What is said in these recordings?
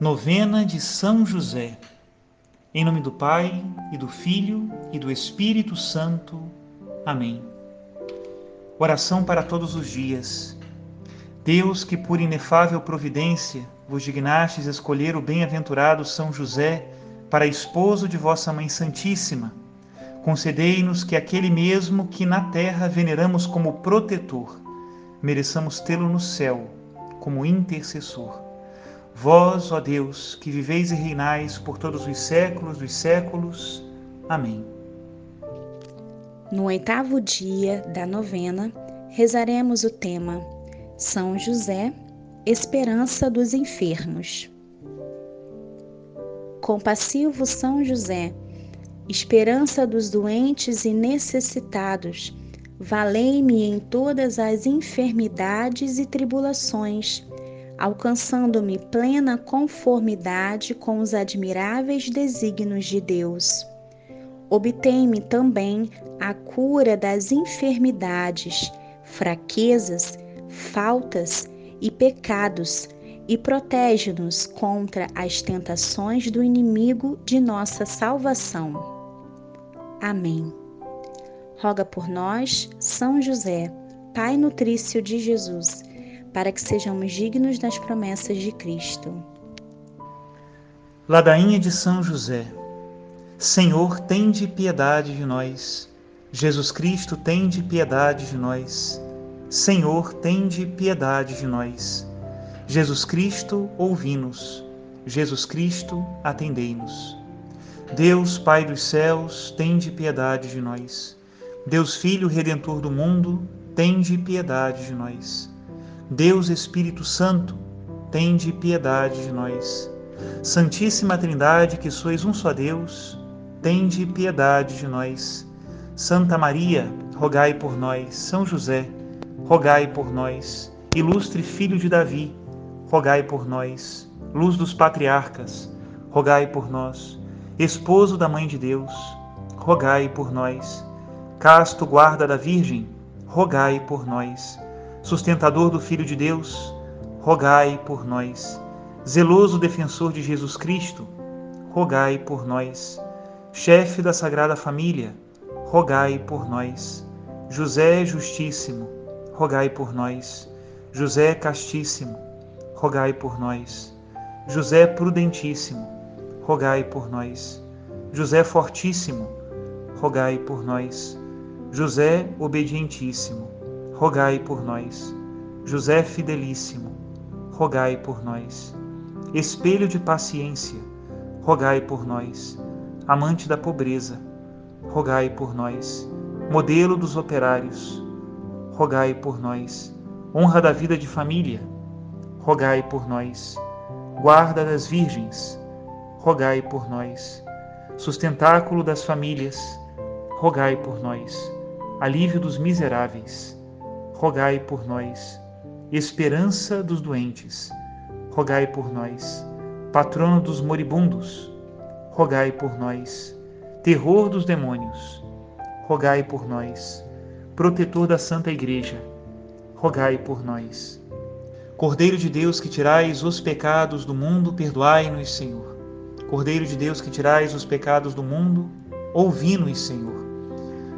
Novena de São José. Em nome do Pai, e do Filho, e do Espírito Santo. Amém. Oração para todos os dias. Deus, que por inefável providência vos dignastes escolher o bem-aventurado São José para esposo de vossa Mãe Santíssima, concedei-nos que aquele mesmo que na terra veneramos como protetor, mereçamos tê-lo no céu como intercessor Vós, ó Deus, que viveis e reinais por todos os séculos dos séculos. Amém. No oitavo dia da novena, rezaremos o tema São José, Esperança dos Enfermos. Compassivo São José, esperança dos doentes e necessitados, valei-me em todas as enfermidades e tribulações alcançando-me plena conformidade com os admiráveis desígnios de Deus. Obtém-me também a cura das enfermidades, fraquezas, faltas e pecados e protege-nos contra as tentações do inimigo de nossa salvação. Amém. Roga por nós, São José, Pai nutrício de Jesus para que sejamos dignos das promessas de Cristo. Ladainha de São José. Senhor, tende piedade de nós. Jesus Cristo, tende piedade de nós. Senhor, tende piedade de nós. Jesus Cristo, ouvi-nos. Jesus Cristo, atendei-nos. Deus, Pai dos céus, tende piedade de nós. Deus Filho Redentor do mundo, tende piedade de nós. Deus Espírito Santo, tende piedade de nós. Santíssima Trindade, que sois um só Deus, tende piedade de nós. Santa Maria, rogai por nós. São José, rogai por nós. Ilustre Filho de Davi, rogai por nós. Luz dos patriarcas, rogai por nós. Esposo da Mãe de Deus, rogai por nós. Casto guarda da Virgem, rogai por nós sustentador do Filho de Deus, rogai por nós. Zeloso defensor de Jesus Cristo, rogai por nós. Chefe da Sagrada Família, rogai por nós. José Justíssimo, rogai por nós. José Castíssimo, rogai por nós. José Prudentíssimo, rogai por nós. José Fortíssimo, rogai por nós. José Obedientíssimo, rogai por nós. José Fidelíssimo, rogai por nós. Espelho de paciência, rogai por nós. Amante da pobreza, rogai por nós. Modelo dos operários, rogai por nós. Honra da vida de família, rogai por nós. Guarda das virgens, rogai por nós. Sustentáculo das famílias, rogai por nós. Alívio dos miseráveis, rogai por nós. Esperança dos doentes, rogai por nós. Patrono dos moribundos, rogai por nós. Terror dos demônios, rogai por nós. Protetor da Santa Igreja, rogai por nós. Cordeiro de Deus que tirais os pecados do mundo, perdoai-nos, Senhor. Cordeiro de Deus que tirais os pecados do mundo, ouvi-nos, Senhor.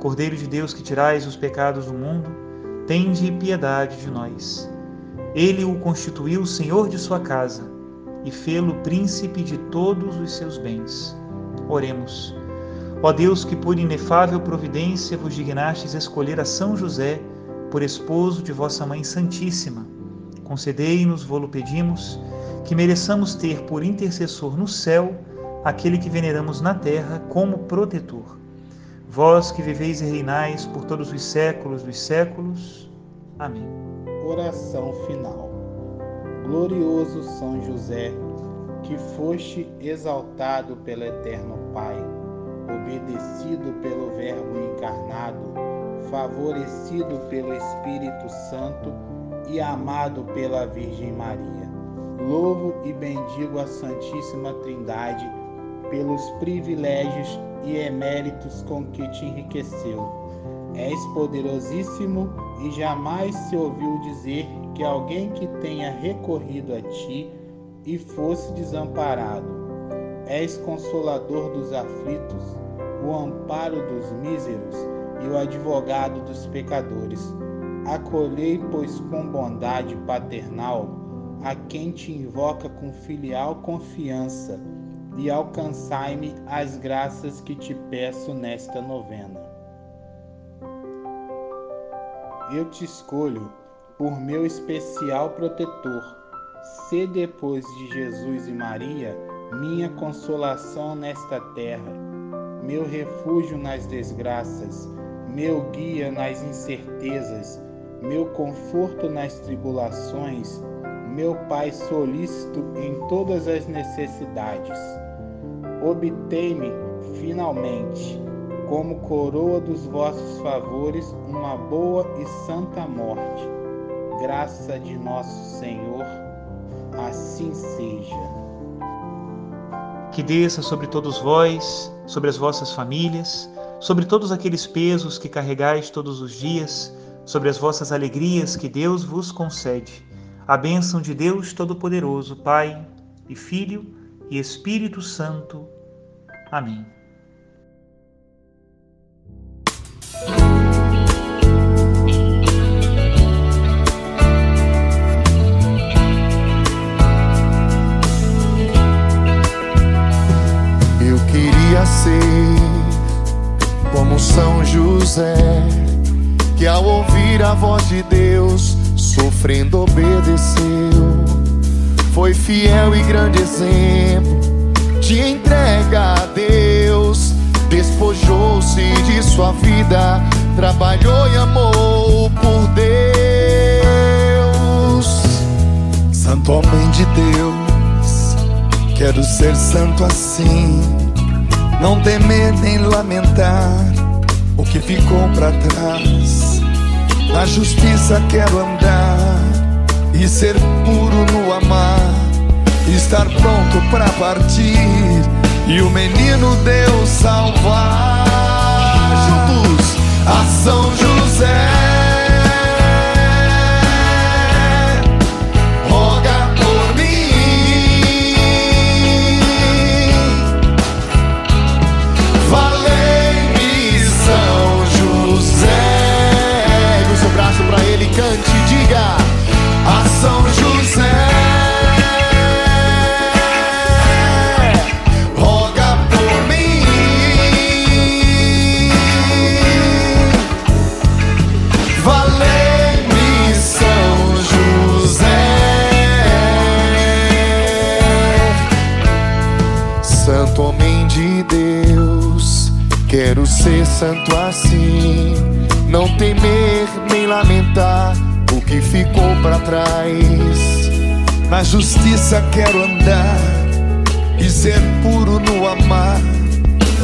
Cordeiro de Deus que tirais os pecados do mundo, tende piedade de nós. Ele o constituiu senhor de sua casa e fê-lo príncipe de todos os seus bens. Oremos. Ó Deus, que por inefável providência vos dignastes escolher a São José por esposo de vossa Mãe Santíssima, concedei-nos, vô-lo pedimos, que mereçamos ter por intercessor no céu aquele que veneramos na terra como protetor vós que viveis e reinais por todos os séculos dos séculos. Amém. Oração final. Glorioso São José, que foste exaltado pelo Eterno Pai, obedecido pelo Verbo encarnado, favorecido pelo Espírito Santo e amado pela Virgem Maria. Louvo e bendigo a Santíssima Trindade pelos privilégios e eméritos com que te enriqueceu. És poderosíssimo e jamais se ouviu dizer que alguém que tenha recorrido a ti e fosse desamparado. És consolador dos aflitos, o amparo dos míseros e o advogado dos pecadores. Acolhei, pois, com bondade paternal a quem te invoca com filial confiança e alcançai-me as graças que te peço nesta novena. Eu te escolho por meu especial protetor. Se depois de Jesus e Maria, minha consolação nesta terra, meu refúgio nas desgraças, meu guia nas incertezas, meu conforto nas tribulações, meu Pai solícito em todas as necessidades. Obtei-me, finalmente, como coroa dos vossos favores, uma boa e santa morte. Graça de nosso Senhor, assim seja. Que desça sobre todos vós, sobre as vossas famílias, sobre todos aqueles pesos que carregais todos os dias, sobre as vossas alegrias que Deus vos concede. A bênção de Deus Todo-Poderoso, Pai e Filho e Espírito Santo. Amém. Eu queria ser como São José, que ao ouvir a voz de Deus, sofrendo obedeceu. Foi fiel e grande exemplo de entrega a Deus. Despojou-se de sua vida, trabalhou e amou por Deus. Santo homem de Deus, quero ser santo assim, não temer nem lamentar o que ficou para trás. Na justiça quero andar e ser puro no amar, estar pronto para partir e o menino Deus salvar. Juntos, a São José. Quero ser santo assim, não temer nem lamentar o que ficou para trás. Na justiça quero andar e ser puro no amar,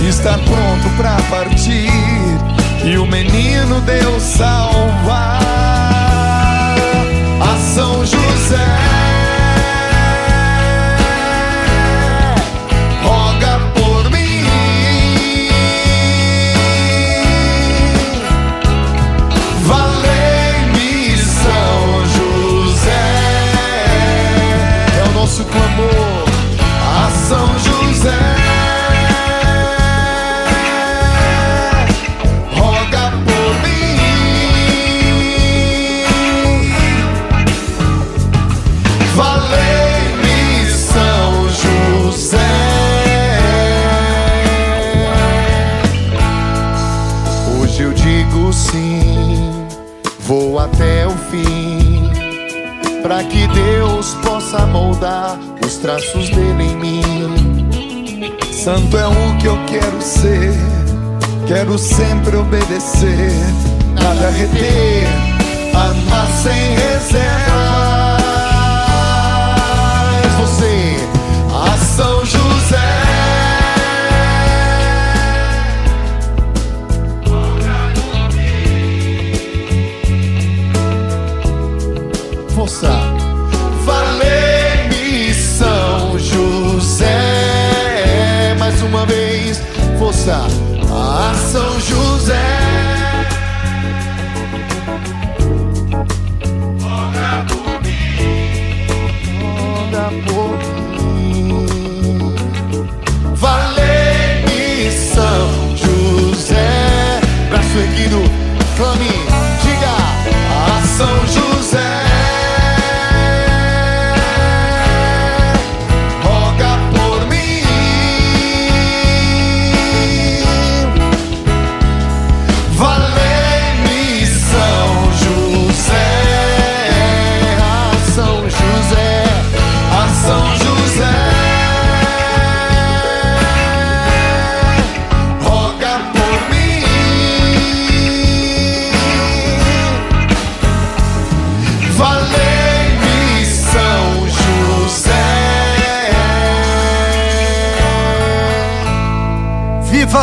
estar pronto para partir e o menino Deus salvar. A São José. Para que Deus possa moldar os traços dele em mim. Santo é o que eu quero ser, quero sempre obedecer, nada reter, amar sem reservas.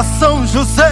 São José!